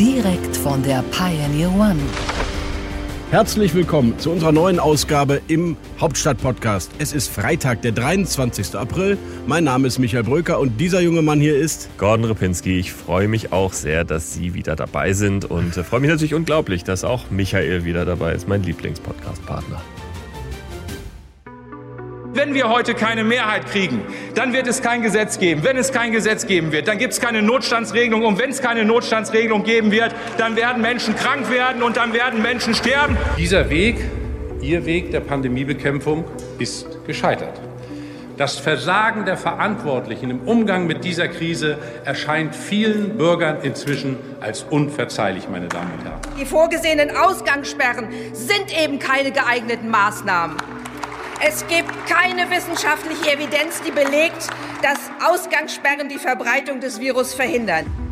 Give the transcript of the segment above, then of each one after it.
Direkt von der Pioneer One. Herzlich willkommen zu unserer neuen Ausgabe im Hauptstadt-Podcast. Es ist Freitag, der 23. April. Mein Name ist Michael Bröker und dieser junge Mann hier ist Gordon Ripinski. Ich freue mich auch sehr, dass Sie wieder dabei sind und äh, freue mich natürlich unglaublich, dass auch Michael wieder dabei ist, mein Lieblingspodcast-Partner. Wenn wir heute keine Mehrheit kriegen, dann wird es kein Gesetz geben. Wenn es kein Gesetz geben wird, dann gibt es keine Notstandsregelung. Und wenn es keine Notstandsregelung geben wird, dann werden Menschen krank werden und dann werden Menschen sterben. Dieser Weg, Ihr Weg der Pandemiebekämpfung, ist gescheitert. Das Versagen der Verantwortlichen im Umgang mit dieser Krise erscheint vielen Bürgern inzwischen als unverzeihlich, meine Damen und Herren. Die vorgesehenen Ausgangssperren sind eben keine geeigneten Maßnahmen. Es gibt keine wissenschaftliche Evidenz, die belegt, dass Ausgangssperren die Verbreitung des Virus verhindern.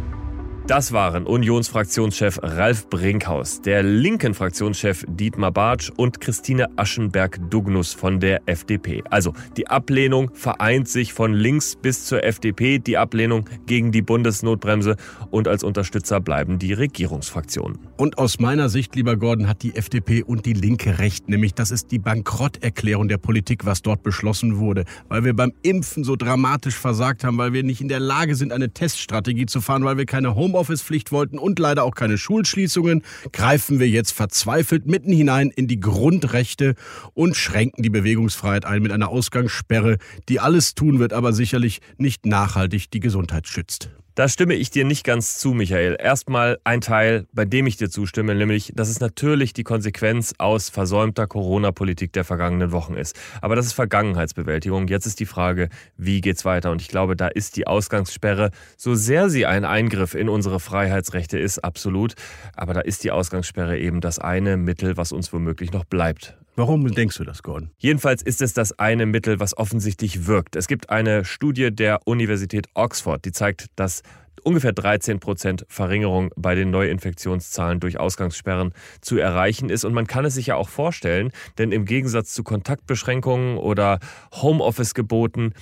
Das waren Unionsfraktionschef Ralf Brinkhaus, der linken Fraktionschef Dietmar Bartsch und Christine Aschenberg-Dugnus von der FDP. Also die Ablehnung vereint sich von links bis zur FDP, die Ablehnung gegen die Bundesnotbremse und als Unterstützer bleiben die Regierungsfraktionen. Und aus meiner Sicht, lieber Gordon, hat die FDP und die Linke recht, nämlich das ist die Bankrotterklärung der Politik, was dort beschlossen wurde, weil wir beim Impfen so dramatisch versagt haben, weil wir nicht in der Lage sind, eine Teststrategie zu fahren, weil wir keine Home Homeoffice-Pflicht wollten und leider auch keine Schulschließungen, greifen wir jetzt verzweifelt mitten hinein in die Grundrechte und schränken die Bewegungsfreiheit ein mit einer Ausgangssperre, die alles tun wird, aber sicherlich nicht nachhaltig die Gesundheit schützt. Da stimme ich dir nicht ganz zu, Michael. Erstmal ein Teil, bei dem ich dir zustimme, nämlich, dass es natürlich die Konsequenz aus versäumter Corona-Politik der vergangenen Wochen ist. Aber das ist Vergangenheitsbewältigung. Jetzt ist die Frage, wie geht's weiter? Und ich glaube, da ist die Ausgangssperre, so sehr sie ein Eingriff in unsere Freiheitsrechte ist, absolut. Aber da ist die Ausgangssperre eben das eine Mittel, was uns womöglich noch bleibt. Warum denkst du das, Gordon? Jedenfalls ist es das eine Mittel, was offensichtlich wirkt. Es gibt eine Studie der Universität Oxford, die zeigt, dass ungefähr 13 Prozent Verringerung bei den Neuinfektionszahlen durch Ausgangssperren zu erreichen ist. Und man kann es sich ja auch vorstellen, denn im Gegensatz zu Kontaktbeschränkungen oder Homeoffice-Geboten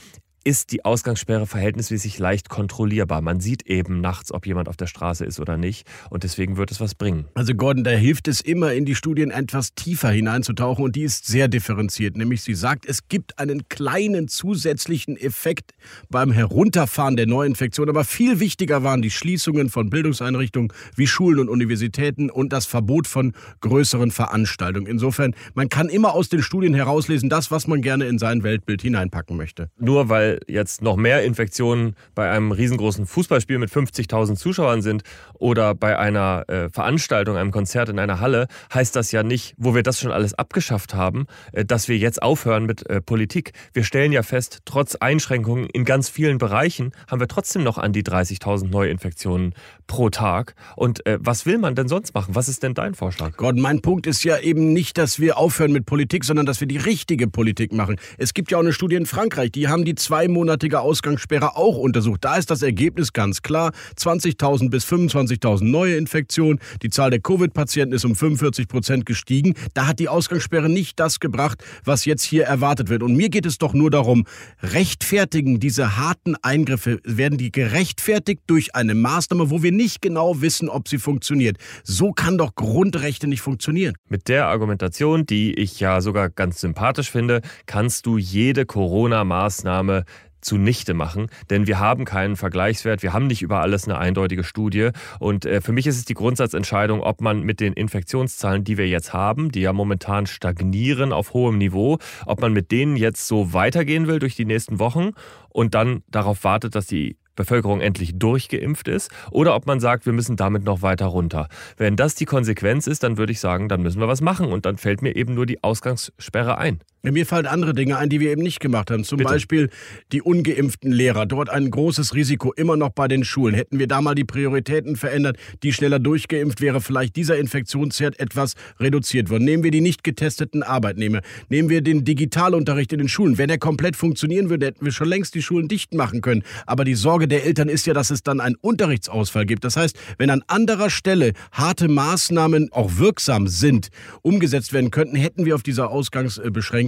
ist die Ausgangssperre verhältnismäßig leicht kontrollierbar. Man sieht eben nachts, ob jemand auf der Straße ist oder nicht. Und deswegen wird es was bringen. Also Gordon, da hilft es immer, in die Studien etwas tiefer hineinzutauchen. Und die ist sehr differenziert. Nämlich sie sagt, es gibt einen kleinen zusätzlichen Effekt beim Herunterfahren der Neuinfektion. Aber viel wichtiger waren die Schließungen von Bildungseinrichtungen wie Schulen und Universitäten und das Verbot von größeren Veranstaltungen. Insofern, man kann immer aus den Studien herauslesen, das, was man gerne in sein Weltbild hineinpacken möchte. Nur weil jetzt noch mehr Infektionen bei einem riesengroßen Fußballspiel mit 50.000 Zuschauern sind oder bei einer äh, Veranstaltung, einem Konzert in einer Halle, heißt das ja nicht, wo wir das schon alles abgeschafft haben, äh, dass wir jetzt aufhören mit äh, Politik. Wir stellen ja fest, trotz Einschränkungen in ganz vielen Bereichen haben wir trotzdem noch an die 30.000 Neuinfektionen pro Tag. Und äh, was will man denn sonst machen? Was ist denn dein Vorschlag? Gott, mein Punkt ist ja eben nicht, dass wir aufhören mit Politik, sondern dass wir die richtige Politik machen. Es gibt ja auch eine Studie in Frankreich, die haben die zweimonatige Ausgangssperre auch untersucht. Da ist das Ergebnis ganz klar. 20.000 bis 25.000 neue Infektionen. Die Zahl der Covid-Patienten ist um 45 Prozent gestiegen. Da hat die Ausgangssperre nicht das gebracht, was jetzt hier erwartet wird. Und mir geht es doch nur darum, rechtfertigen diese harten Eingriffe, werden die gerechtfertigt durch eine Maßnahme, wo wir nicht genau wissen, ob sie funktioniert. So kann doch Grundrechte nicht funktionieren. Mit der Argumentation, die ich ja sogar ganz sympathisch finde, kannst du jede Corona-Maßnahme zunichte machen, denn wir haben keinen Vergleichswert, wir haben nicht über alles eine eindeutige Studie und äh, für mich ist es die Grundsatzentscheidung, ob man mit den Infektionszahlen, die wir jetzt haben, die ja momentan stagnieren auf hohem Niveau, ob man mit denen jetzt so weitergehen will durch die nächsten Wochen und dann darauf wartet, dass die Bevölkerung endlich durchgeimpft ist oder ob man sagt, wir müssen damit noch weiter runter. Wenn das die Konsequenz ist, dann würde ich sagen, dann müssen wir was machen und dann fällt mir eben nur die Ausgangssperre ein. Mir fallen andere Dinge ein, die wir eben nicht gemacht haben. Zum Bitte. Beispiel die ungeimpften Lehrer. Dort ein großes Risiko immer noch bei den Schulen. Hätten wir da mal die Prioritäten verändert, die schneller durchgeimpft wäre, vielleicht dieser Infektionsherd etwas reduziert worden. Nehmen wir die nicht getesteten Arbeitnehmer. Nehmen wir den Digitalunterricht in den Schulen. Wenn er komplett funktionieren würde, hätten wir schon längst die Schulen dicht machen können. Aber die Sorge der Eltern ist ja, dass es dann einen Unterrichtsausfall gibt. Das heißt, wenn an anderer Stelle harte Maßnahmen auch wirksam sind, umgesetzt werden könnten, hätten wir auf diese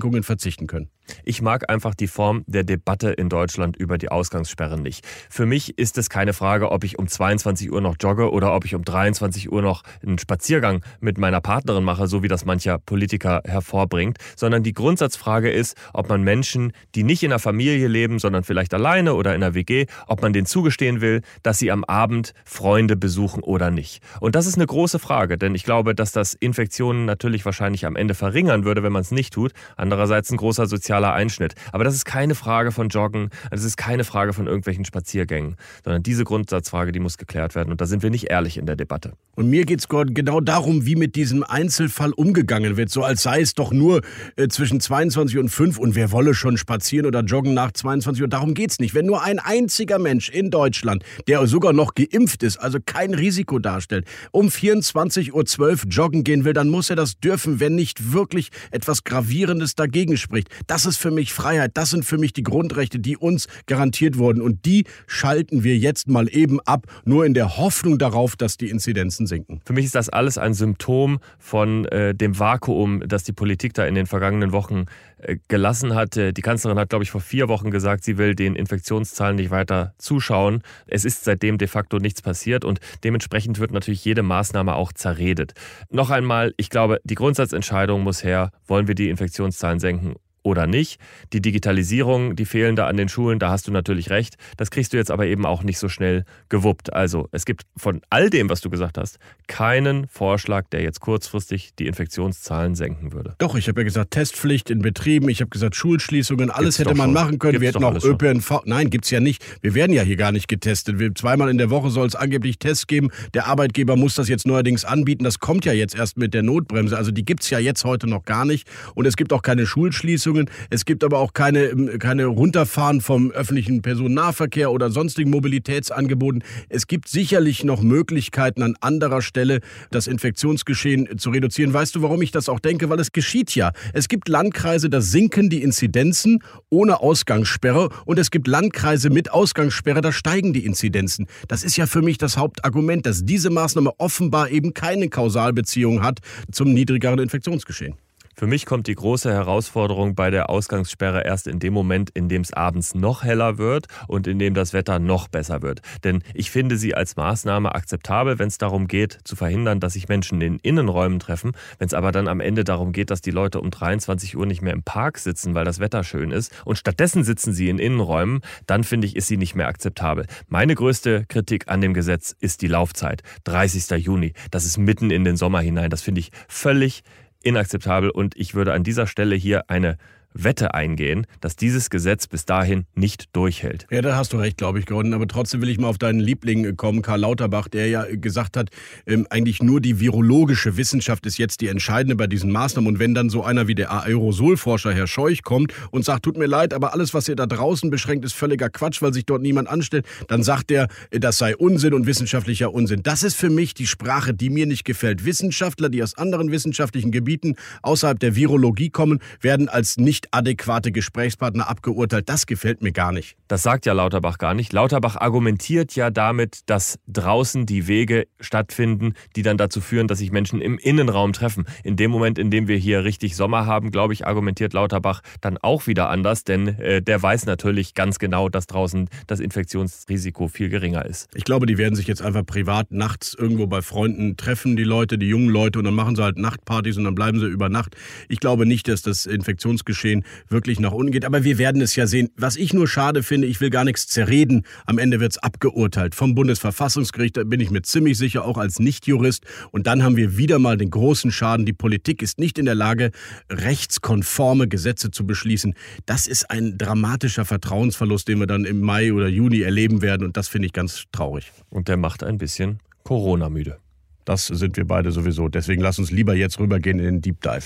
Ausgangsbeschränkungen verzichten können. Ich mag einfach die Form der Debatte in Deutschland über die Ausgangssperren nicht. Für mich ist es keine Frage, ob ich um 22 Uhr noch jogge oder ob ich um 23 Uhr noch einen Spaziergang mit meiner Partnerin mache, so wie das mancher Politiker hervorbringt, sondern die Grundsatzfrage ist, ob man Menschen, die nicht in der Familie leben, sondern vielleicht alleine oder in der WG, ob man denen zugestehen will, dass sie am Abend Freunde besuchen oder nicht. Und das ist eine große Frage, denn ich glaube, dass das Infektionen natürlich wahrscheinlich am Ende verringern würde, wenn man es nicht tut. Andererseits ein großer sozialer Einschnitt. Aber das ist keine Frage von Joggen, das ist keine Frage von irgendwelchen Spaziergängen, sondern diese Grundsatzfrage, die muss geklärt werden. Und da sind wir nicht ehrlich in der Debatte. Und mir geht es genau darum, wie mit diesem Einzelfall umgegangen wird. So als sei es doch nur äh, zwischen 22 und 5 und wer wolle schon spazieren oder joggen nach 22 Uhr. Darum geht es nicht. Wenn nur ein einziger Mensch in Deutschland, der sogar noch geimpft ist, also kein Risiko darstellt, um 24.12 Uhr joggen gehen will, dann muss er das dürfen, wenn nicht wirklich etwas Gravierendes dagegen spricht. Das ist für mich Freiheit. Das sind für mich die Grundrechte, die uns garantiert wurden. Und die schalten wir jetzt mal eben ab, nur in der Hoffnung darauf, dass die Inzidenzen sinken. Für mich ist das alles ein Symptom von äh, dem Vakuum, das die Politik da in den vergangenen Wochen äh, gelassen hat. Äh, die Kanzlerin hat, glaube ich, vor vier Wochen gesagt, sie will den Infektionszahlen nicht weiter zuschauen. Es ist seitdem de facto nichts passiert und dementsprechend wird natürlich jede Maßnahme auch zerredet. Noch einmal, ich glaube, die Grundsatzentscheidung muss her, wollen wir die Infektionszahlen senken oder nicht. Die Digitalisierung, die fehlende an den Schulen, da hast du natürlich recht. Das kriegst du jetzt aber eben auch nicht so schnell gewuppt. Also es gibt von all dem, was du gesagt hast, keinen Vorschlag, der jetzt kurzfristig die Infektionszahlen senken würde. Doch, ich habe ja gesagt, Testpflicht in Betrieben, ich habe gesagt, Schulschließungen, alles Gibt's hätte man schon. machen können. Gibt's wir hätten auch alles schon. ÖPNV. Nein, gibt's ja nicht. Wir werden ja hier gar nicht getestet. Wir, zweimal in der Woche soll es angeblich Tests geben. Der Arbeitgeber muss das jetzt neuerdings anbieten. Das kommt ja jetzt erst mit der Notbremse. Also die gibt's ja jetzt heute noch gar nicht. Und es gibt auch keine Schulschließungen. Es gibt aber auch keine, ähm, keine Runterfahren vom öffentlichen Personennahverkehr oder sonstigen Mobilitätsangeboten. Es gibt sicherlich noch Möglichkeiten an anderer Stelle, das Infektionsgeschehen zu reduzieren. Weißt du, warum ich das auch denke? Weil es geschieht ja. Es gibt Landkreise, da sinken die Inzidenzen ohne Ausgangssperre und es gibt Landkreise mit Ausgangssperre, da steigen die Inzidenzen. Das ist ja für mich das Hauptargument, dass diese Maßnahme offenbar eben keine Kausalbeziehung hat zum niedrigeren Infektionsgeschehen. Für mich kommt die große Herausforderung bei der Ausgangssperre erst in dem Moment, in dem es abends noch heller wird und in dem das Wetter noch besser wird. Denn ich finde sie als Maßnahme akzeptabel, wenn es darum geht, zu verhindern, dass sich Menschen in Innenräumen treffen. Wenn es aber dann am Ende darum geht, dass die Leute um 23 Uhr nicht mehr im Park sitzen, weil das Wetter schön ist und stattdessen sitzen sie in Innenräumen, dann finde ich, ist sie nicht mehr akzeptabel. Meine größte Kritik an dem Gesetz ist die Laufzeit. 30. Juni. Das ist mitten in den Sommer hinein. Das finde ich völlig inakzeptabel. Und ich würde an dieser Stelle hier eine Wette eingehen, dass dieses Gesetz bis dahin nicht durchhält. Ja, da hast du recht, glaube ich, Gordon. Aber trotzdem will ich mal auf deinen Liebling kommen, Karl Lauterbach, der ja gesagt hat, ähm, eigentlich nur die virologische Wissenschaft ist jetzt die entscheidende bei diesen Maßnahmen. Und wenn dann so einer wie der Aerosolforscher Herr Scheuch kommt und sagt, tut mir leid, aber alles, was ihr da draußen beschränkt, ist völliger Quatsch, weil sich dort niemand anstellt, dann sagt er, äh, das sei Unsinn und wissenschaftlicher Unsinn. Das ist für mich die Sprache, die mir nicht gefällt. Wissenschaftler, die aus anderen wissenschaftlichen Gebieten außerhalb der Virologie kommen, werden als nicht adäquate Gesprächspartner abgeurteilt. Das gefällt mir gar nicht. Das sagt ja Lauterbach gar nicht. Lauterbach argumentiert ja damit, dass draußen die Wege stattfinden, die dann dazu führen, dass sich Menschen im Innenraum treffen. In dem Moment, in dem wir hier richtig Sommer haben, glaube ich, argumentiert Lauterbach dann auch wieder anders, denn äh, der weiß natürlich ganz genau, dass draußen das Infektionsrisiko viel geringer ist. Ich glaube, die werden sich jetzt einfach privat nachts irgendwo bei Freunden treffen, die Leute, die jungen Leute, und dann machen sie halt Nachtpartys und dann bleiben sie über Nacht. Ich glaube nicht, dass das Infektionsgeschehen wirklich nach unten geht, aber wir werden es ja sehen. Was ich nur schade finde, ich will gar nichts zerreden. Am Ende wird es abgeurteilt vom Bundesverfassungsgericht, da bin ich mir ziemlich sicher, auch als Nichtjurist. Und dann haben wir wieder mal den großen Schaden. Die Politik ist nicht in der Lage, rechtskonforme Gesetze zu beschließen. Das ist ein dramatischer Vertrauensverlust, den wir dann im Mai oder Juni erleben werden. Und das finde ich ganz traurig. Und der macht ein bisschen Corona-müde. Das sind wir beide sowieso. Deswegen lass uns lieber jetzt rübergehen in den Deep Dive.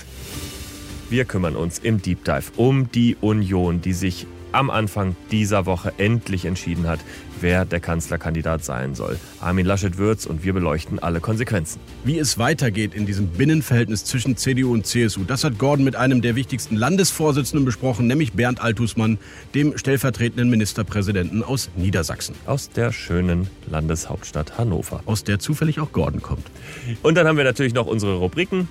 Wir kümmern uns im Deep Dive um die Union, die sich am Anfang dieser Woche endlich entschieden hat, wer der Kanzlerkandidat sein soll. Armin Laschet wird's und wir beleuchten alle Konsequenzen. Wie es weitergeht in diesem Binnenverhältnis zwischen CDU und CSU, das hat Gordon mit einem der wichtigsten Landesvorsitzenden besprochen, nämlich Bernd Altusmann, dem stellvertretenden Ministerpräsidenten aus Niedersachsen. Aus der schönen Landeshauptstadt Hannover. Aus der zufällig auch Gordon kommt. Und dann haben wir natürlich noch unsere Rubriken.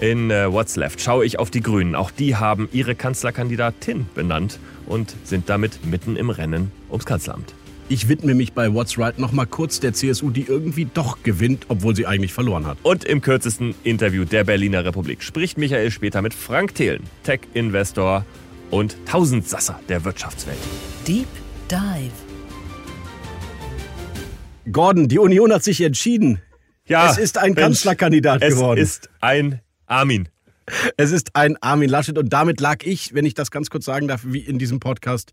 In äh, What's Left schaue ich auf die Grünen. Auch die haben ihre Kanzlerkandidatin benannt und sind damit mitten im Rennen ums Kanzleramt. Ich widme mich bei What's Right nochmal kurz der CSU, die irgendwie doch gewinnt, obwohl sie eigentlich verloren hat. Und im kürzesten Interview der Berliner Republik spricht Michael später mit Frank Thelen, Tech-Investor und Tausendsasser der Wirtschaftswelt. Deep Dive. Gordon, die Union hat sich entschieden. Ja, es ist ein Mensch, Kanzlerkandidat es geworden. Es ist ein Armin. Es ist ein Armin Laschet und damit lag ich, wenn ich das ganz kurz sagen darf, wie in diesem Podcast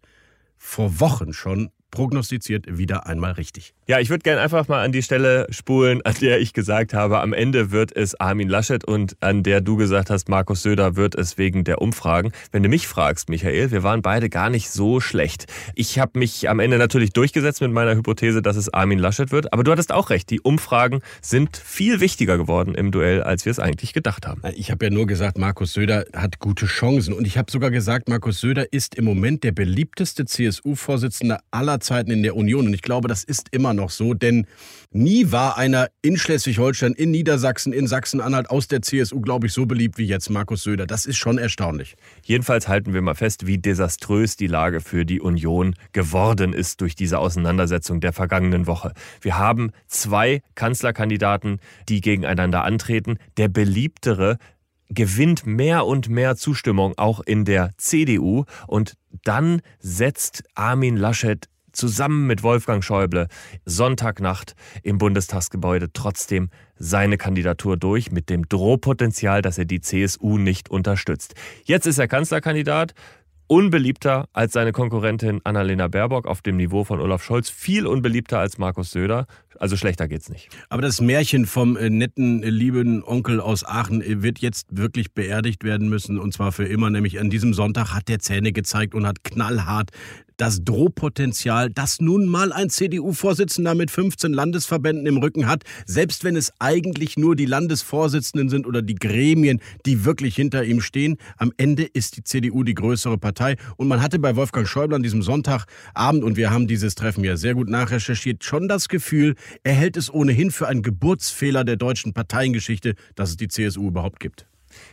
vor Wochen schon prognostiziert wieder einmal richtig. Ja, ich würde gerne einfach mal an die Stelle spulen, an der ich gesagt habe, am Ende wird es Armin Laschet und an der du gesagt hast, Markus Söder wird es wegen der Umfragen. Wenn du mich fragst, Michael, wir waren beide gar nicht so schlecht. Ich habe mich am Ende natürlich durchgesetzt mit meiner Hypothese, dass es Armin Laschet wird, aber du hattest auch recht, die Umfragen sind viel wichtiger geworden im Duell, als wir es eigentlich gedacht haben. Ich habe ja nur gesagt, Markus Söder hat gute Chancen und ich habe sogar gesagt, Markus Söder ist im Moment der beliebteste CSU-Vorsitzende aller Zeiten in der Union. Und ich glaube, das ist immer noch so, denn nie war einer in Schleswig-Holstein, in Niedersachsen, in Sachsen-Anhalt aus der CSU, glaube ich, so beliebt wie jetzt Markus Söder. Das ist schon erstaunlich. Jedenfalls halten wir mal fest, wie desaströs die Lage für die Union geworden ist durch diese Auseinandersetzung der vergangenen Woche. Wir haben zwei Kanzlerkandidaten, die gegeneinander antreten. Der beliebtere gewinnt mehr und mehr Zustimmung auch in der CDU und dann setzt Armin Laschet zusammen mit Wolfgang Schäuble Sonntagnacht im Bundestagsgebäude trotzdem seine Kandidatur durch mit dem Drohpotenzial, dass er die CSU nicht unterstützt. Jetzt ist er Kanzlerkandidat unbeliebter als seine Konkurrentin Annalena Baerbock auf dem Niveau von Olaf Scholz, viel unbeliebter als Markus Söder. Also schlechter geht's nicht. Aber das Märchen vom äh, netten, äh, lieben Onkel aus Aachen äh, wird jetzt wirklich beerdigt werden müssen und zwar für immer. Nämlich an diesem Sonntag hat der Zähne gezeigt und hat knallhart das Drohpotenzial, das nun mal ein CDU-Vorsitzender mit 15 Landesverbänden im Rücken hat, selbst wenn es eigentlich nur die Landesvorsitzenden sind oder die Gremien, die wirklich hinter ihm stehen. Am Ende ist die CDU die größere Partei. Und man hatte bei Wolfgang Schäuble an diesem Sonntagabend, und wir haben dieses Treffen ja sehr gut nachrecherchiert, schon das Gefühl, er hält es ohnehin für einen Geburtsfehler der deutschen Parteiengeschichte, dass es die CSU überhaupt gibt.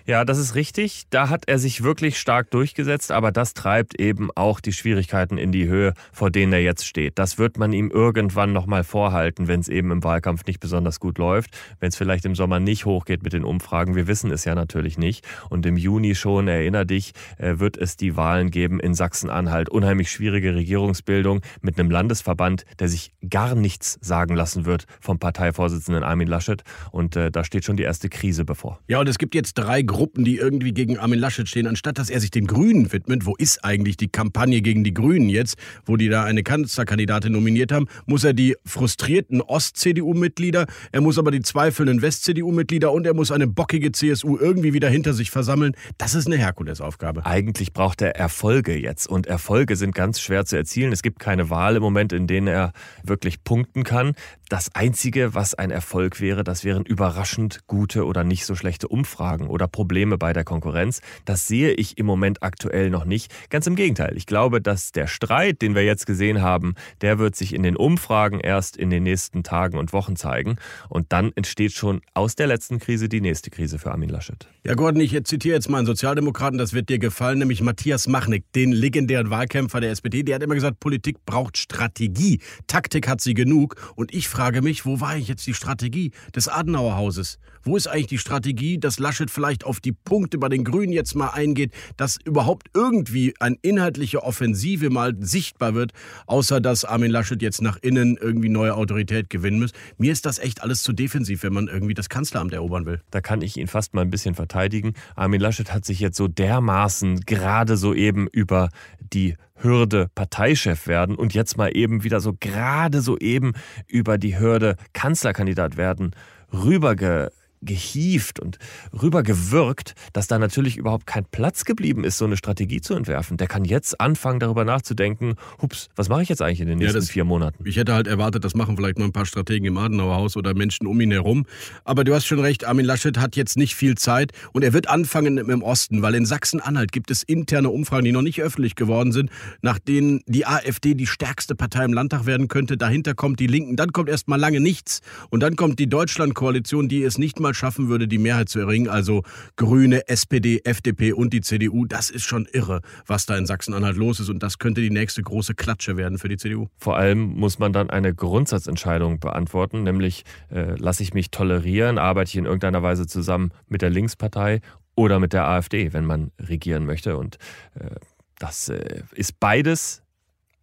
Ja, das ist richtig. Da hat er sich wirklich stark durchgesetzt, aber das treibt eben auch die Schwierigkeiten in die Höhe, vor denen er jetzt steht. Das wird man ihm irgendwann nochmal vorhalten, wenn es eben im Wahlkampf nicht besonders gut läuft, wenn es vielleicht im Sommer nicht hochgeht mit den Umfragen. Wir wissen es ja natürlich nicht. Und im Juni schon, erinner dich, äh, wird es die Wahlen geben in Sachsen-Anhalt. Unheimlich schwierige Regierungsbildung mit einem Landesverband, der sich gar nichts sagen lassen wird vom Parteivorsitzenden Armin Laschet. Und äh, da steht schon die erste Krise bevor. Ja, und es gibt jetzt drei Gruppen, die irgendwie gegen Armin Laschet stehen, anstatt dass er sich den Grünen widmet. Wo ist eigentlich die Kampagne gegen die Grünen jetzt, wo die da eine Kanzlerkandidatin nominiert haben? Muss er die frustrierten Ost-CDU-Mitglieder, er muss aber die zweifelnden West-CDU-Mitglieder und er muss eine bockige CSU irgendwie wieder hinter sich versammeln. Das ist eine Herkulesaufgabe. Eigentlich braucht er Erfolge jetzt und Erfolge sind ganz schwer zu erzielen. Es gibt keine Wahl im Moment, in denen er wirklich punkten kann. Das Einzige, was ein Erfolg wäre, das wären überraschend gute oder nicht so schlechte Umfragen oder Probleme bei der Konkurrenz. Das sehe ich im Moment aktuell noch nicht. Ganz im Gegenteil. Ich glaube, dass der Streit, den wir jetzt gesehen haben, der wird sich in den Umfragen erst in den nächsten Tagen und Wochen zeigen. Und dann entsteht schon aus der letzten Krise die nächste Krise für Armin Laschet. Ja, Gordon, ich zitiere jetzt mal einen Sozialdemokraten, das wird dir gefallen, nämlich Matthias Machnick, den legendären Wahlkämpfer der SPD. Der hat immer gesagt, Politik braucht Strategie. Taktik hat sie genug. Und ich frage mich, wo war ich jetzt die Strategie des Adenauerhauses? Wo ist eigentlich die Strategie, dass Laschet vielleicht auf die Punkte bei den Grünen jetzt mal eingeht, dass überhaupt irgendwie eine inhaltliche Offensive mal sichtbar wird, außer dass Armin Laschet jetzt nach innen irgendwie neue Autorität gewinnen muss? Mir ist das echt alles zu defensiv, wenn man irgendwie das Kanzleramt erobern will. Da kann ich ihn fast mal ein bisschen verteidigen. Armin Laschet hat sich jetzt so dermaßen gerade so eben über die Hürde Parteichef werden und jetzt mal eben wieder so gerade so eben über die Hürde Kanzlerkandidat werden rüberge gehieft und rübergewirkt, dass da natürlich überhaupt kein Platz geblieben ist, so eine Strategie zu entwerfen. Der kann jetzt anfangen, darüber nachzudenken, hups, was mache ich jetzt eigentlich in den nächsten ja, das, vier Monaten? Ich hätte halt erwartet, das machen vielleicht mal ein paar Strategen im Adenauer Haus oder Menschen um ihn herum. Aber du hast schon recht, Armin Laschet hat jetzt nicht viel Zeit und er wird anfangen im Osten, weil in Sachsen-Anhalt gibt es interne Umfragen, die noch nicht öffentlich geworden sind, nach denen die AfD die stärkste Partei im Landtag werden könnte. Dahinter kommt die Linken, dann kommt erst mal lange nichts und dann kommt die Deutschlandkoalition, die es nicht mal schaffen würde, die Mehrheit zu erringen. Also Grüne, SPD, FDP und die CDU. Das ist schon irre, was da in Sachsen-Anhalt los ist. Und das könnte die nächste große Klatsche werden für die CDU. Vor allem muss man dann eine Grundsatzentscheidung beantworten, nämlich äh, lasse ich mich tolerieren, arbeite ich in irgendeiner Weise zusammen mit der Linkspartei oder mit der AfD, wenn man regieren möchte. Und äh, das äh, ist beides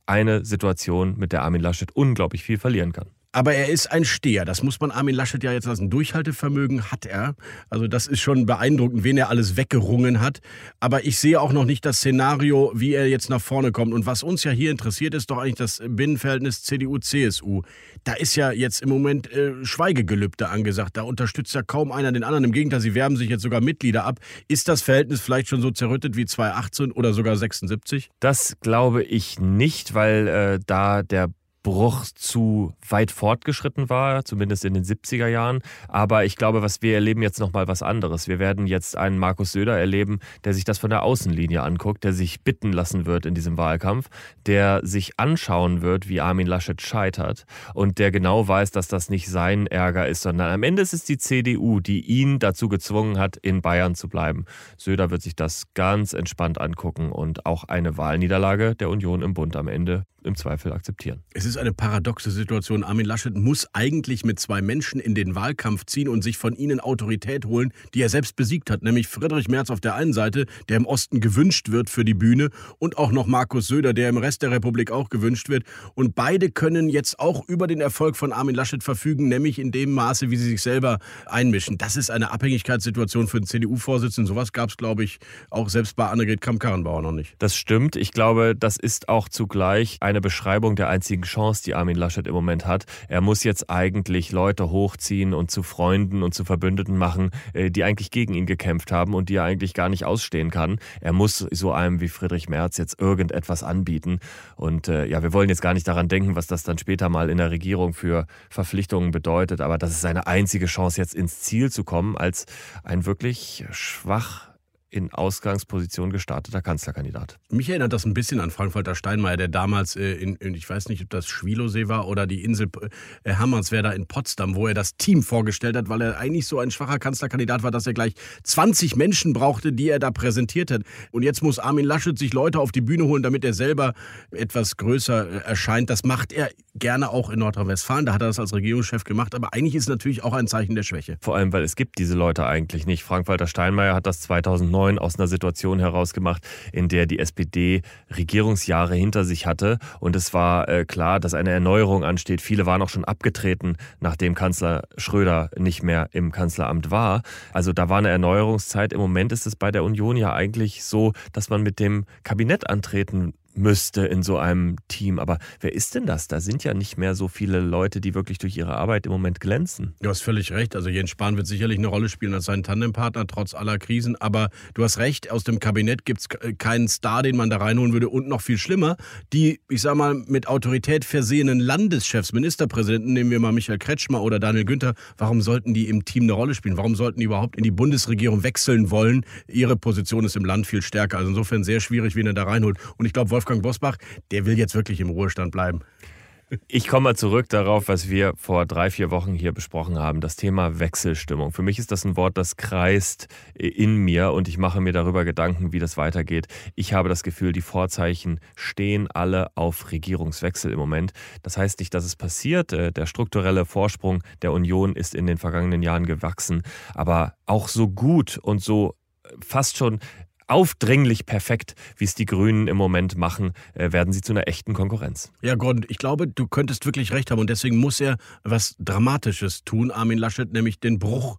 eine Situation, mit der Armin Laschet unglaublich viel verlieren kann. Aber er ist ein Steher. Das muss man Armin Laschet ja jetzt lassen. Durchhaltevermögen hat er. Also das ist schon beeindruckend, wen er alles weggerungen hat. Aber ich sehe auch noch nicht das Szenario, wie er jetzt nach vorne kommt. Und was uns ja hier interessiert, ist doch eigentlich das Binnenverhältnis CDU-CSU. Da ist ja jetzt im Moment äh, Schweigegelübde angesagt. Da unterstützt ja kaum einer den anderen. Im Gegenteil, sie werben sich jetzt sogar Mitglieder ab. Ist das Verhältnis vielleicht schon so zerrüttet wie 2018 oder sogar 76? Das glaube ich nicht, weil äh, da der Bruch zu weit fortgeschritten war, zumindest in den 70er Jahren. Aber ich glaube, was wir erleben jetzt nochmal was anderes. Wir werden jetzt einen Markus Söder erleben, der sich das von der Außenlinie anguckt, der sich bitten lassen wird in diesem Wahlkampf, der sich anschauen wird, wie Armin Laschet scheitert und der genau weiß, dass das nicht sein Ärger ist, sondern am Ende ist es die CDU, die ihn dazu gezwungen hat, in Bayern zu bleiben. Söder wird sich das ganz entspannt angucken und auch eine Wahlniederlage der Union im Bund am Ende im Zweifel akzeptieren. Es ist eine paradoxe Situation. Armin Laschet muss eigentlich mit zwei Menschen in den Wahlkampf ziehen und sich von ihnen Autorität holen, die er selbst besiegt hat. Nämlich Friedrich Merz auf der einen Seite, der im Osten gewünscht wird für die Bühne, und auch noch Markus Söder, der im Rest der Republik auch gewünscht wird. Und beide können jetzt auch über den Erfolg von Armin Laschet verfügen, nämlich in dem Maße, wie sie sich selber einmischen. Das ist eine Abhängigkeitssituation für den CDU-Vorsitzenden. Sowas gab es, glaube ich, auch selbst bei Annegret Kamm-Karrenbauer noch nicht. Das stimmt. Ich glaube, das ist auch zugleich eine Beschreibung der einzigen Chance, die Armin Laschet im Moment hat. Er muss jetzt eigentlich Leute hochziehen und zu Freunden und zu Verbündeten machen, äh, die eigentlich gegen ihn gekämpft haben und die er eigentlich gar nicht ausstehen kann. Er muss so einem wie Friedrich Merz jetzt irgendetwas anbieten. Und äh, ja, wir wollen jetzt gar nicht daran denken, was das dann später mal in der Regierung für Verpflichtungen bedeutet. Aber das ist seine einzige Chance, jetzt ins Ziel zu kommen als ein wirklich schwach in Ausgangsposition gestarteter Kanzlerkandidat. Mich erinnert das ein bisschen an Frank-Walter Steinmeier, der damals äh, in, in, ich weiß nicht, ob das Schwilosee war oder die Insel äh, in Potsdam, wo er das Team vorgestellt hat, weil er eigentlich so ein schwacher Kanzlerkandidat war, dass er gleich 20 Menschen brauchte, die er da präsentiert hat. Und jetzt muss Armin Laschet sich Leute auf die Bühne holen, damit er selber etwas größer äh, erscheint. Das macht er gerne auch in Nordrhein-Westfalen. Da hat er das als Regierungschef gemacht. Aber eigentlich ist es natürlich auch ein Zeichen der Schwäche. Vor allem, weil es gibt diese Leute eigentlich nicht. Frank-Walter Steinmeier hat das 2009 2009 aus einer Situation herausgemacht, in der die SPD Regierungsjahre hinter sich hatte. Und es war äh, klar, dass eine Erneuerung ansteht. Viele waren auch schon abgetreten, nachdem Kanzler Schröder nicht mehr im Kanzleramt war. Also da war eine Erneuerungszeit. Im Moment ist es bei der Union ja eigentlich so, dass man mit dem Kabinett antreten müsste in so einem Team. Aber wer ist denn das? Da sind ja nicht mehr so viele Leute, die wirklich durch ihre Arbeit im Moment glänzen. Du hast völlig recht. Also Jens Spahn wird sicherlich eine Rolle spielen als sein Tandempartner, trotz aller Krisen. Aber du hast recht, aus dem Kabinett gibt es keinen Star, den man da reinholen würde. Und noch viel schlimmer, die, ich sag mal, mit Autorität versehenen Landeschefs, Ministerpräsidenten, nehmen wir mal Michael Kretschmer oder Daniel Günther, warum sollten die im Team eine Rolle spielen? Warum sollten die überhaupt in die Bundesregierung wechseln wollen? Ihre Position ist im Land viel stärker. Also insofern sehr schwierig, wen er da reinholt. Und ich glaube, Wolf Wolfgang Bosbach, der will jetzt wirklich im Ruhestand bleiben. Ich komme mal zurück darauf, was wir vor drei, vier Wochen hier besprochen haben, das Thema Wechselstimmung. Für mich ist das ein Wort, das kreist in mir und ich mache mir darüber Gedanken, wie das weitergeht. Ich habe das Gefühl, die Vorzeichen stehen alle auf Regierungswechsel im Moment. Das heißt nicht, dass es passiert. Äh, der strukturelle Vorsprung der Union ist in den vergangenen Jahren gewachsen, aber auch so gut und so fast schon aufdringlich perfekt, wie es die Grünen im Moment machen, äh, werden sie zu einer echten Konkurrenz. Ja, Gordon, ich glaube, du könntest wirklich recht haben und deswegen muss er was Dramatisches tun, Armin Laschet, nämlich den Bruch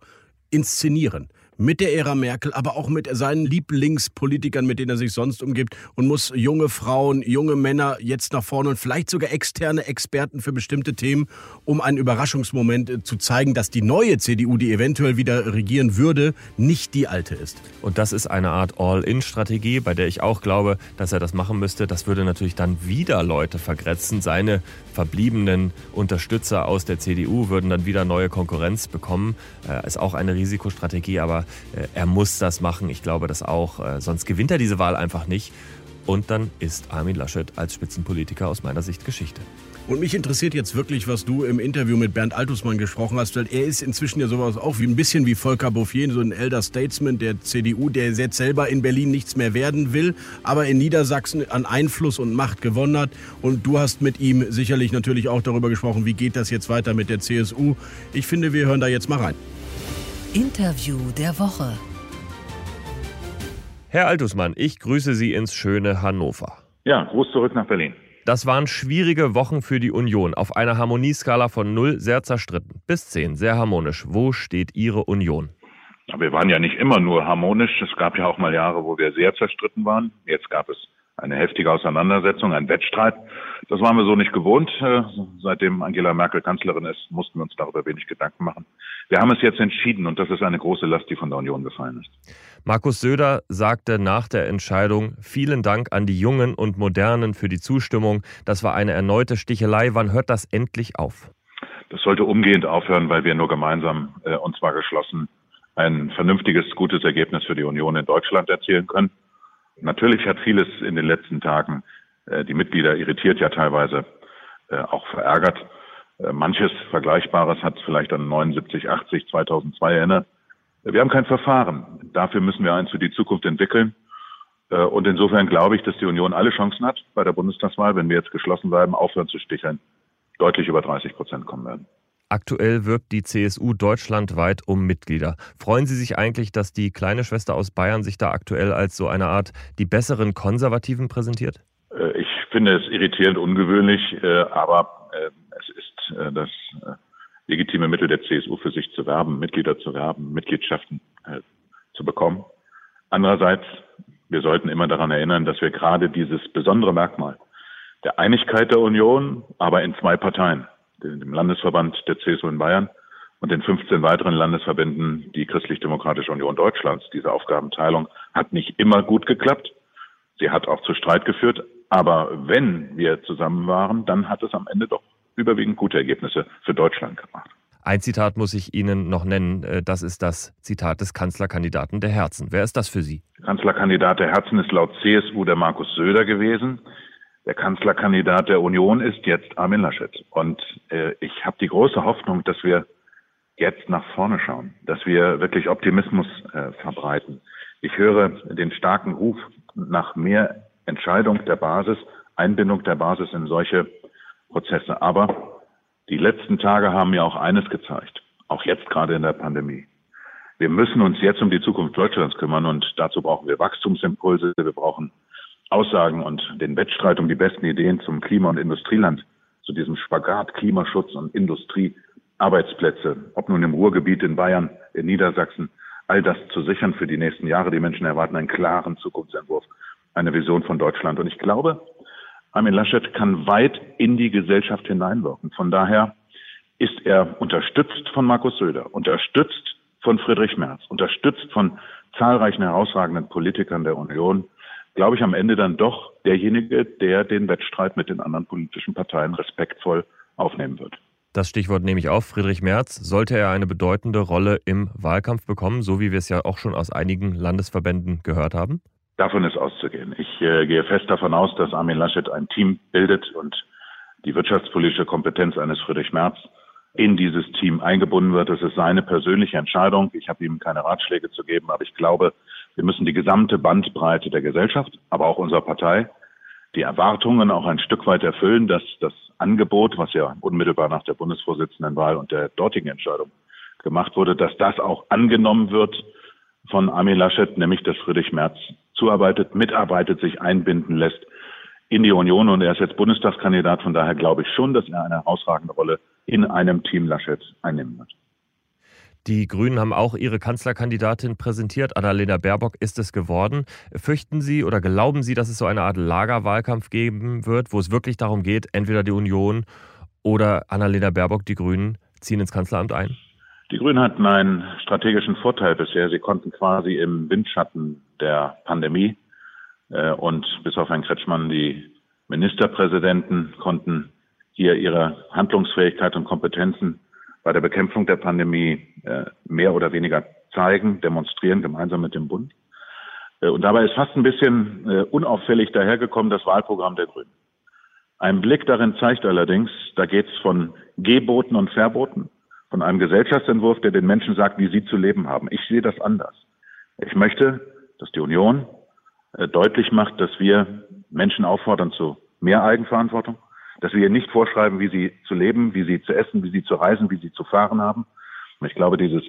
inszenieren mit der Ära Merkel, aber auch mit seinen Lieblingspolitikern, mit denen er sich sonst umgibt und muss junge Frauen, junge Männer jetzt nach vorne und vielleicht sogar externe Experten für bestimmte Themen, um einen Überraschungsmoment äh, zu zeigen, dass die neue CDU, die eventuell wieder regieren würde, nicht die alte ist. Und das ist eine Art All-in-Strategie, bei der ich auch glaube, dass er das machen müsste. Das würde natürlich dann wieder Leute vergrätzen. Seine verbliebenen Unterstützer aus der CDU würden dann wieder neue Konkurrenz bekommen. Äh, ist auch eine Risikostrategie, aber er muss das machen. Ich glaube das auch. Äh, sonst gewinnt er diese Wahl einfach nicht. Und dann ist Armin Laschet als Spitzenpolitiker aus meiner Sicht Geschichte. Und mich interessiert jetzt wirklich, was du im Interview mit Bernd Altusmann gesprochen hast, weil er ist inzwischen ja sowas auch wie ein bisschen wie Volker Bouffier, so ein Elder Statesman der CDU, der jetzt selber in Berlin nichts mehr werden will, aber in Niedersachsen an Einfluss und Macht gewonnen hat. Und du hast mit ihm sicherlich natürlich auch darüber gesprochen, wie geht das jetzt weiter mit der CSU. Ich finde, wir hören da jetzt mal rein. Interview der Woche. Herr Altusmann, ich grüße Sie ins schöne Hannover. Ja, Gruß zurück nach Berlin. Das waren schwierige Wochen für die Union. Auf einer Harmonieskala von 0 sehr zerstritten bis 10 sehr harmonisch. Wo steht Ihre Union? Wir waren ja nicht immer nur harmonisch. Es gab ja auch mal Jahre, wo wir sehr zerstritten waren. Jetzt gab es eine heftige Auseinandersetzung, ein Wettstreit. Das waren wir so nicht gewohnt. Äh, seitdem Angela Merkel Kanzlerin ist, mussten wir uns darüber wenig Gedanken machen. Wir haben es jetzt entschieden und das ist eine große Last, die von der Union gefallen ist. Markus Söder sagte nach der Entscheidung, vielen Dank an die Jungen und Modernen für die Zustimmung. Das war eine erneute Stichelei. Wann hört das endlich auf? Das sollte umgehend aufhören, weil wir nur gemeinsam äh, und zwar geschlossen ein vernünftiges, gutes Ergebnis für die Union in Deutschland erzielen können. Natürlich hat vieles in den letzten Tagen äh, die Mitglieder irritiert, ja teilweise äh, auch verärgert. Äh, manches Vergleichbares hat vielleicht an 79, 80, 2002 erinnert. Wir haben kein Verfahren. Dafür müssen wir eins für die Zukunft entwickeln. Äh, und insofern glaube ich, dass die Union alle Chancen hat bei der Bundestagswahl, wenn wir jetzt geschlossen bleiben, aufhören zu sticheln, deutlich über 30 Prozent kommen werden. Aktuell wirbt die CSU deutschlandweit um Mitglieder. Freuen Sie sich eigentlich, dass die kleine Schwester aus Bayern sich da aktuell als so eine Art die besseren Konservativen präsentiert? Äh, ich finde es irritierend ungewöhnlich, äh, aber äh, es ist das legitime Mittel der CSU für sich zu werben, Mitglieder zu werben, Mitgliedschaften zu bekommen. Andererseits, wir sollten immer daran erinnern, dass wir gerade dieses besondere Merkmal der Einigkeit der Union, aber in zwei Parteien, dem Landesverband der CSU in Bayern und den 15 weiteren Landesverbänden die Christlich-Demokratische Union Deutschlands. Diese Aufgabenteilung hat nicht immer gut geklappt. Sie hat auch zu Streit geführt. Aber wenn wir zusammen waren, dann hat es am Ende doch überwiegend gute Ergebnisse für Deutschland gemacht. Ein Zitat muss ich Ihnen noch nennen. Äh, das ist das Zitat des Kanzlerkandidaten der Herzen. Wer ist das für Sie? Kanzlerkandidat der Herzen ist laut CSU der Markus Söder gewesen. Der Kanzlerkandidat der Union ist jetzt Armin Laschet. Und äh, ich habe die große Hoffnung, dass wir jetzt nach vorne schauen, dass wir wirklich Optimismus äh, verbreiten. Ich höre den starken Ruf nach mehr Entscheidung der Basis, Einbindung der Basis in solche Prozesse. Aber die letzten Tage haben mir auch eines gezeigt, auch jetzt gerade in der Pandemie. Wir müssen uns jetzt um die Zukunft Deutschlands kümmern und dazu brauchen wir Wachstumsimpulse, wir brauchen Aussagen und den Wettstreit um die besten Ideen zum Klima- und Industrieland, zu diesem Spagat Klimaschutz und Industrie, Arbeitsplätze, ob nun im Ruhrgebiet, in Bayern, in Niedersachsen, all das zu sichern für die nächsten Jahre. Die Menschen erwarten einen klaren Zukunftsentwurf, eine Vision von Deutschland. Und ich glaube, Armin Laschet kann weit in die Gesellschaft hineinwirken. Von daher ist er unterstützt von Markus Söder, unterstützt von Friedrich Merz, unterstützt von zahlreichen herausragenden Politikern der Union glaube ich, am Ende dann doch derjenige, der den Wettstreit mit den anderen politischen Parteien respektvoll aufnehmen wird. Das Stichwort nehme ich auf. Friedrich Merz, sollte er eine bedeutende Rolle im Wahlkampf bekommen, so wie wir es ja auch schon aus einigen Landesverbänden gehört haben? Davon ist auszugehen. Ich äh, gehe fest davon aus, dass Armin Laschet ein Team bildet und die wirtschaftspolitische Kompetenz eines Friedrich Merz in dieses Team eingebunden wird. Das ist seine persönliche Entscheidung. Ich habe ihm keine Ratschläge zu geben, aber ich glaube, wir müssen die gesamte Bandbreite der Gesellschaft, aber auch unserer Partei, die Erwartungen auch ein Stück weit erfüllen, dass das Angebot, was ja unmittelbar nach der Bundesvorsitzendenwahl und der dortigen Entscheidung gemacht wurde, dass das auch angenommen wird von Armin Laschet, nämlich dass Friedrich Merz zuarbeitet, mitarbeitet, sich einbinden lässt in die Union und er ist jetzt Bundestagskandidat. Von daher glaube ich schon, dass er eine herausragende Rolle in einem Team Laschet einnehmen wird. Die Grünen haben auch ihre Kanzlerkandidatin präsentiert. Annalena Baerbock ist es geworden. Fürchten Sie oder glauben Sie, dass es so eine Art Lagerwahlkampf geben wird, wo es wirklich darum geht, entweder die Union oder Annalena Baerbock, die Grünen, ziehen ins Kanzleramt ein? Die Grünen hatten einen strategischen Vorteil bisher. Sie konnten quasi im Windschatten der Pandemie äh, und bis auf Herrn Kretschmann die Ministerpräsidenten konnten hier ihre Handlungsfähigkeit und Kompetenzen bei der Bekämpfung der Pandemie äh, mehr oder weniger zeigen, demonstrieren, gemeinsam mit dem Bund. Äh, und dabei ist fast ein bisschen äh, unauffällig dahergekommen das Wahlprogramm der Grünen. Ein Blick darin zeigt allerdings, da geht es von Geboten und Verboten, von einem Gesellschaftsentwurf, der den Menschen sagt, wie sie zu leben haben. Ich sehe das anders. Ich möchte, dass die Union deutlich macht, dass wir Menschen auffordern zu mehr Eigenverantwortung, dass wir ihr nicht vorschreiben, wie sie zu leben, wie sie zu essen, wie sie zu reisen, wie sie zu fahren haben. Und ich glaube, dieses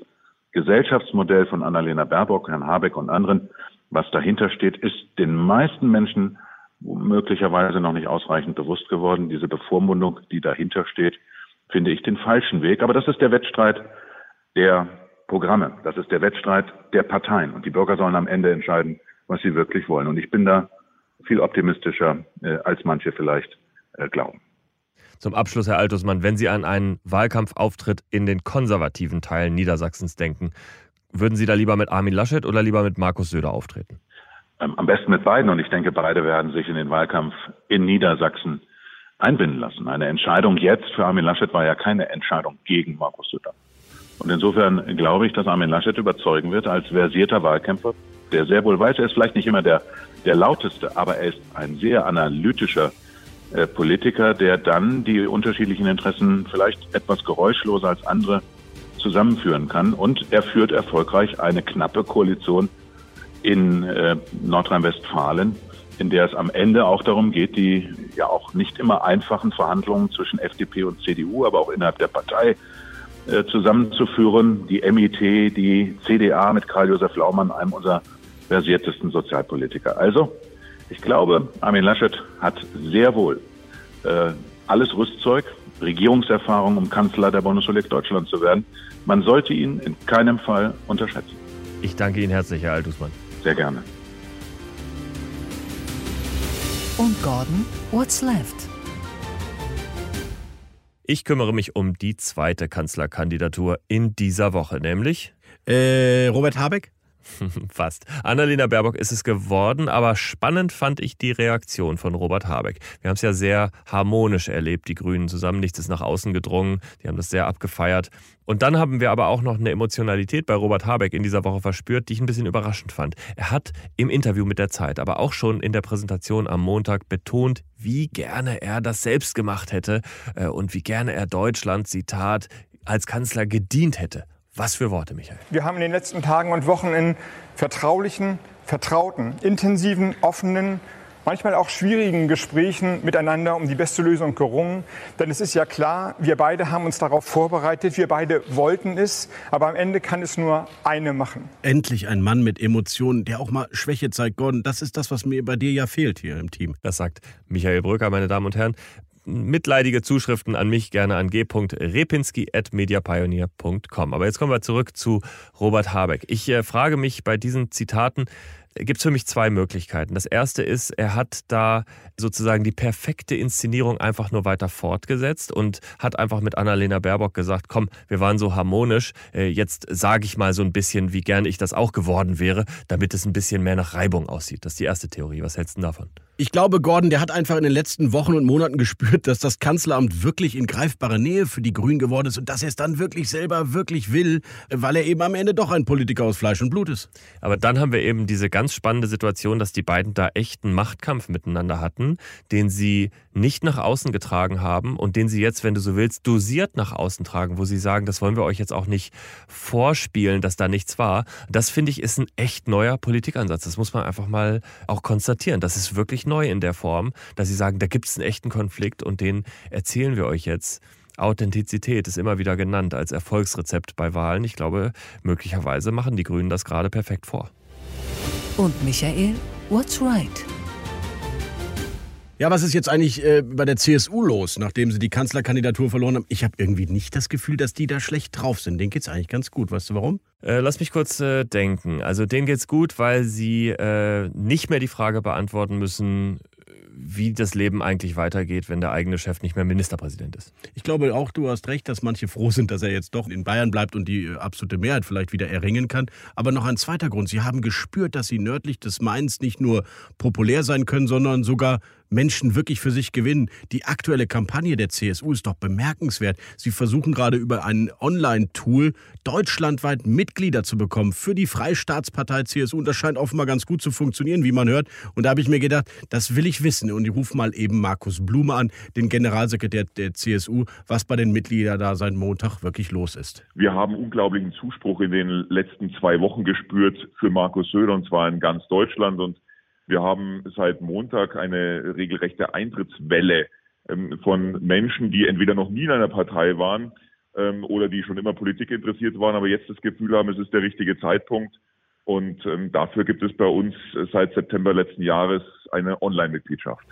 Gesellschaftsmodell von Annalena Baerbock, Herrn Habeck und anderen, was dahinter steht, ist den meisten Menschen möglicherweise noch nicht ausreichend bewusst geworden. Diese Bevormundung, die dahinter steht, finde ich den falschen Weg. Aber das ist der Wettstreit der Programme. Das ist der Wettstreit der Parteien. Und die Bürger sollen am Ende entscheiden, was sie wirklich wollen. Und ich bin da viel optimistischer, äh, als manche vielleicht glauben. Zum Abschluss, Herr Altusmann, wenn Sie an einen Wahlkampfauftritt in den konservativen Teilen Niedersachsens denken, würden Sie da lieber mit Armin Laschet oder lieber mit Markus Söder auftreten? Ähm, am besten mit beiden und ich denke, beide werden sich in den Wahlkampf in Niedersachsen einbinden lassen. Eine Entscheidung jetzt für Armin Laschet war ja keine Entscheidung gegen Markus Söder. Und insofern glaube ich, dass Armin Laschet überzeugen wird als versierter Wahlkämpfer, der sehr wohl weiß, er ist vielleicht nicht immer der, der lauteste, aber er ist ein sehr analytischer äh, Politiker, der dann die unterschiedlichen Interessen vielleicht etwas geräuschloser als andere zusammenführen kann. Und er führt erfolgreich eine knappe Koalition in äh, Nordrhein-Westfalen, in der es am Ende auch darum geht, die ja auch nicht immer einfachen Verhandlungen zwischen FDP und CDU, aber auch innerhalb der Partei äh, zusammenzuführen. Die MIT, die CDA mit Karl-Josef Laumann, einem unserer versiertesten Sozialpolitiker. Also ich glaube, Armin Laschet hat sehr wohl äh, alles Rüstzeug, Regierungserfahrung, um Kanzler der Bundesrepublik Deutschland zu werden. Man sollte ihn in keinem Fall unterschätzen. Ich danke Ihnen herzlich, Herr Altusmann. Sehr gerne. Und Gordon, what's left? Ich kümmere mich um die zweite Kanzlerkandidatur in dieser Woche, nämlich äh, Robert Habeck? Fast. Annalena Baerbock ist es geworden, aber spannend fand ich die Reaktion von Robert Habeck. Wir haben es ja sehr harmonisch erlebt, die Grünen zusammen. Nichts ist nach außen gedrungen. Die haben das sehr abgefeiert. Und dann haben wir aber auch noch eine Emotionalität bei Robert Habeck in dieser Woche verspürt, die ich ein bisschen überraschend fand. Er hat im Interview mit der Zeit, aber auch schon in der Präsentation am Montag betont, wie gerne er das selbst gemacht hätte äh, und wie gerne er Deutschland, Zitat, als Kanzler gedient hätte. Was für Worte, Michael. Wir haben in den letzten Tagen und Wochen in vertraulichen, vertrauten, intensiven, offenen, manchmal auch schwierigen Gesprächen miteinander um die beste Lösung gerungen. Denn es ist ja klar, wir beide haben uns darauf vorbereitet, wir beide wollten es, aber am Ende kann es nur eine machen. Endlich ein Mann mit Emotionen, der auch mal Schwäche zeigt. Gordon, das ist das, was mir bei dir ja fehlt hier im Team. Das sagt Michael Brücker, meine Damen und Herren mitleidige Zuschriften an mich gerne an g.repinski.mediapioneer.com. Aber jetzt kommen wir zurück zu Robert Habeck. Ich äh, frage mich bei diesen Zitaten, gibt es für mich zwei Möglichkeiten. Das erste ist, er hat da sozusagen die perfekte Inszenierung einfach nur weiter fortgesetzt und hat einfach mit Annalena Baerbock gesagt, komm, wir waren so harmonisch, äh, jetzt sage ich mal so ein bisschen, wie gern ich das auch geworden wäre, damit es ein bisschen mehr nach Reibung aussieht. Das ist die erste Theorie. Was hältst du davon? Ich glaube, Gordon, der hat einfach in den letzten Wochen und Monaten gespürt, dass das Kanzleramt wirklich in greifbarer Nähe für die Grünen geworden ist und dass er es dann wirklich selber wirklich will, weil er eben am Ende doch ein Politiker aus Fleisch und Blut ist. Aber dann haben wir eben diese ganz spannende Situation, dass die beiden da echten Machtkampf miteinander hatten, den sie nicht nach außen getragen haben und den sie jetzt, wenn du so willst, dosiert nach außen tragen, wo sie sagen, das wollen wir euch jetzt auch nicht vorspielen, dass da nichts war. Das finde ich ist ein echt neuer Politikansatz. Das muss man einfach mal auch konstatieren. Das ist wirklich neu in der Form, dass sie sagen, da gibt es einen echten Konflikt und den erzählen wir euch jetzt. Authentizität ist immer wieder genannt als Erfolgsrezept bei Wahlen. Ich glaube, möglicherweise machen die Grünen das gerade perfekt vor. Und Michael, what's right? Ja, was ist jetzt eigentlich äh, bei der CSU los, nachdem sie die Kanzlerkandidatur verloren haben? Ich habe irgendwie nicht das Gefühl, dass die da schlecht drauf sind. Denen geht's eigentlich ganz gut. Weißt du warum? Äh, lass mich kurz äh, denken. Also denen geht's gut, weil sie äh, nicht mehr die Frage beantworten müssen, wie das Leben eigentlich weitergeht, wenn der eigene Chef nicht mehr Ministerpräsident ist. Ich glaube auch, du hast recht, dass manche froh sind, dass er jetzt doch in Bayern bleibt und die äh, absolute Mehrheit vielleicht wieder erringen kann. Aber noch ein zweiter Grund. Sie haben gespürt, dass sie nördlich des Mains nicht nur populär sein können, sondern sogar Menschen wirklich für sich gewinnen. Die aktuelle Kampagne der CSU ist doch bemerkenswert. Sie versuchen gerade über ein Online-Tool deutschlandweit Mitglieder zu bekommen für die Freistaatspartei CSU. Und das scheint offenbar ganz gut zu funktionieren, wie man hört. Und da habe ich mir gedacht, das will ich wissen. Und ich rufe mal eben Markus Blume an, den Generalsekretär der CSU, was bei den Mitgliedern da seit Montag wirklich los ist. Wir haben unglaublichen Zuspruch in den letzten zwei Wochen gespürt für Markus Söder, und zwar in ganz Deutschland. Und wir haben seit Montag eine regelrechte Eintrittswelle ähm, von Menschen, die entweder noch nie in einer Partei waren ähm, oder die schon immer Politik interessiert waren, aber jetzt das Gefühl haben, es ist der richtige Zeitpunkt. Und ähm, dafür gibt es bei uns seit September letzten Jahres eine Online-Mitgliedschaft.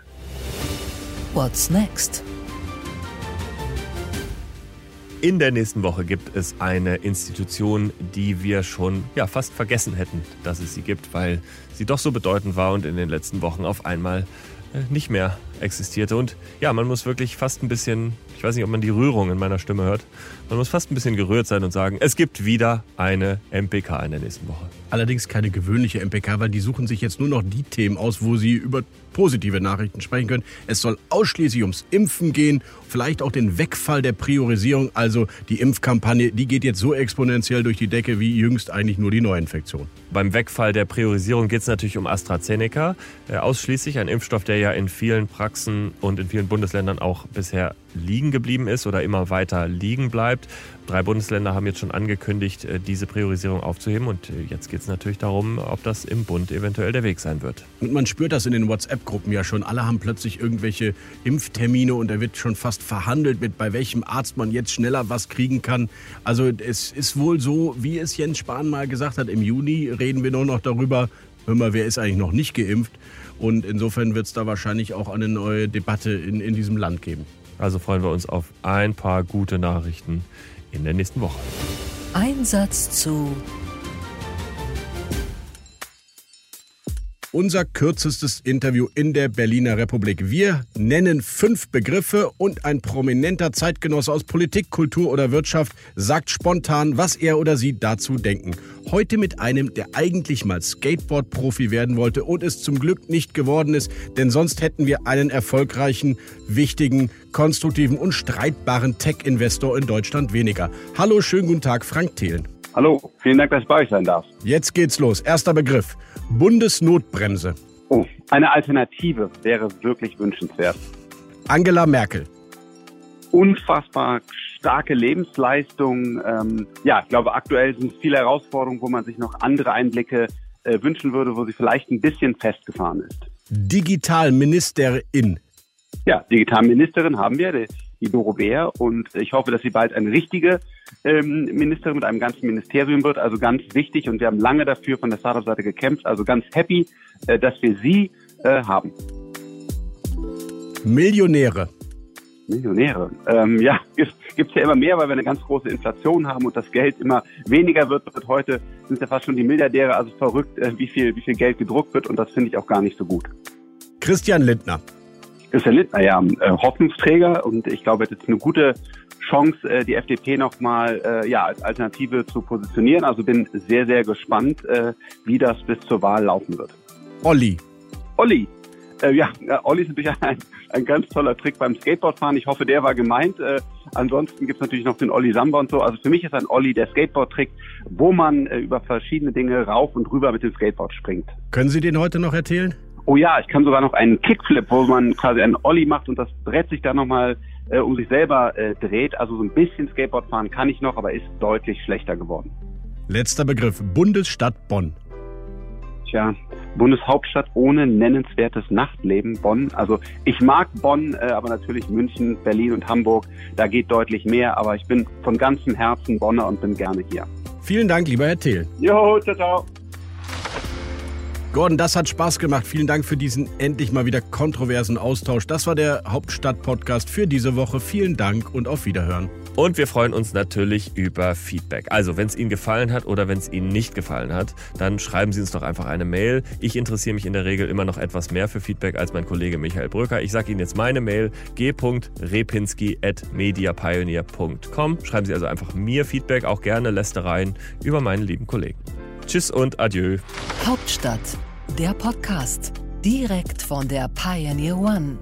What's next? In der nächsten Woche gibt es eine Institution, die wir schon ja, fast vergessen hätten, dass es sie gibt, weil sie doch so bedeutend war und in den letzten Wochen auf einmal äh, nicht mehr existierte. Und ja, man muss wirklich fast ein bisschen, ich weiß nicht, ob man die Rührung in meiner Stimme hört, man muss fast ein bisschen gerührt sein und sagen, es gibt wieder eine MPK in der nächsten Woche. Allerdings keine gewöhnliche MPK, weil die suchen sich jetzt nur noch die Themen aus, wo sie über positive Nachrichten sprechen können. Es soll ausschließlich ums Impfen gehen, vielleicht auch den Wegfall der Priorisierung. Also die Impfkampagne, die geht jetzt so exponentiell durch die Decke wie jüngst eigentlich nur die Neuinfektion. Beim Wegfall der Priorisierung geht es natürlich um AstraZeneca. Äh, ausschließlich ein Impfstoff, der ja in vielen Praxen und in vielen Bundesländern auch bisher liegen geblieben ist oder immer weiter liegen bleibt. Drei Bundesländer haben jetzt schon angekündigt, äh, diese Priorisierung aufzuheben. Und äh, jetzt geht es natürlich darum, ob das im Bund eventuell der Weg sein wird. Und man spürt das in den WhatsApp-Gruppen ja schon. Alle haben plötzlich irgendwelche Impftermine und da wird schon fast verhandelt mit, bei welchem Arzt man jetzt schneller was kriegen kann. Also es ist wohl so, wie es Jens Spahn mal gesagt hat, im Juni reden wir nur noch darüber, hör mal, wer ist eigentlich noch nicht geimpft? Und insofern wird es da wahrscheinlich auch eine neue Debatte in, in diesem Land geben. Also freuen wir uns auf ein paar gute Nachrichten in der nächsten Woche. Einsatz zu unser kürzestes Interview in der Berliner Republik. Wir nennen fünf Begriffe und ein prominenter Zeitgenosse aus Politik, Kultur oder Wirtschaft sagt spontan, was er oder sie dazu denken. Heute mit einem, der eigentlich mal Skateboard-Profi werden wollte und es zum Glück nicht geworden ist, denn sonst hätten wir einen erfolgreichen, wichtigen, konstruktiven und streitbaren Tech-Investor in Deutschland weniger. Hallo, schönen guten Tag, Frank Thelen. Hallo, vielen Dank, dass ich bei euch sein darf. Jetzt geht's los. Erster Begriff. Bundesnotbremse. Oh, eine Alternative wäre wirklich wünschenswert. Angela Merkel. Unfassbar starke Lebensleistung. Ähm, ja, ich glaube, aktuell sind es viele Herausforderungen, wo man sich noch andere Einblicke äh, wünschen würde, wo sie vielleicht ein bisschen festgefahren ist. Digitalministerin. Ja, Digitalministerin haben wir die Doro Bär. Und ich hoffe, dass sie bald eine richtige ähm, Ministerin mit einem ganzen Ministerium wird. Also ganz wichtig. Und wir haben lange dafür von der Startup-Seite gekämpft. Also ganz happy, äh, dass wir sie äh, haben. Millionäre. Millionäre. Ähm, ja, es ja immer mehr, weil wir eine ganz große Inflation haben und das Geld immer weniger wird. wird heute sind ja fast schon die Milliardäre, also verrückt, äh, wie viel, wie viel Geld gedruckt wird und das finde ich auch gar nicht so gut. Christian Lindner. Christian Lindner ja äh, Hoffnungsträger und ich glaube, es ist eine gute Chance, äh, die FDP nochmal äh, ja, als Alternative zu positionieren. Also bin sehr, sehr gespannt, wie das bis zur Wahl laufen wird. Olli. Olli. Äh, ja, Olli ist natürlich ein, ein ganz toller Trick beim Skateboardfahren. Ich hoffe, der war gemeint. Äh, ansonsten gibt es natürlich noch den Olli Samba und so. Also für mich ist ein Olli der Skateboard-Trick, wo man äh, über verschiedene Dinge rauf und rüber mit dem Skateboard springt. Können Sie den heute noch erzählen? Oh ja, ich kann sogar noch einen Kickflip, wo man quasi einen Olli macht und das Brett sich dann nochmal äh, um sich selber äh, dreht. Also so ein bisschen Skateboard fahren kann ich noch, aber ist deutlich schlechter geworden. Letzter Begriff, Bundesstadt Bonn. Tja, Bundeshauptstadt ohne nennenswertes Nachtleben, Bonn. Also ich mag Bonn, äh, aber natürlich München, Berlin und Hamburg, da geht deutlich mehr. Aber ich bin von ganzem Herzen Bonner und bin gerne hier. Vielen Dank, lieber Herr Thiel. Jo, ciao, ciao. Gordon, das hat Spaß gemacht. Vielen Dank für diesen endlich mal wieder kontroversen Austausch. Das war der Hauptstadt-Podcast für diese Woche. Vielen Dank und auf Wiederhören. Und wir freuen uns natürlich über Feedback. Also, wenn es Ihnen gefallen hat oder wenn es Ihnen nicht gefallen hat, dann schreiben Sie uns doch einfach eine Mail. Ich interessiere mich in der Regel immer noch etwas mehr für Feedback als mein Kollege Michael Bröker. Ich sage Ihnen jetzt meine Mail: g.repinski.mediapioneer.com. Schreiben Sie also einfach mir Feedback, auch gerne Lästereien über meinen lieben Kollegen. Tschüss und adieu. Hauptstadt, der Podcast. Direkt von der Pioneer One.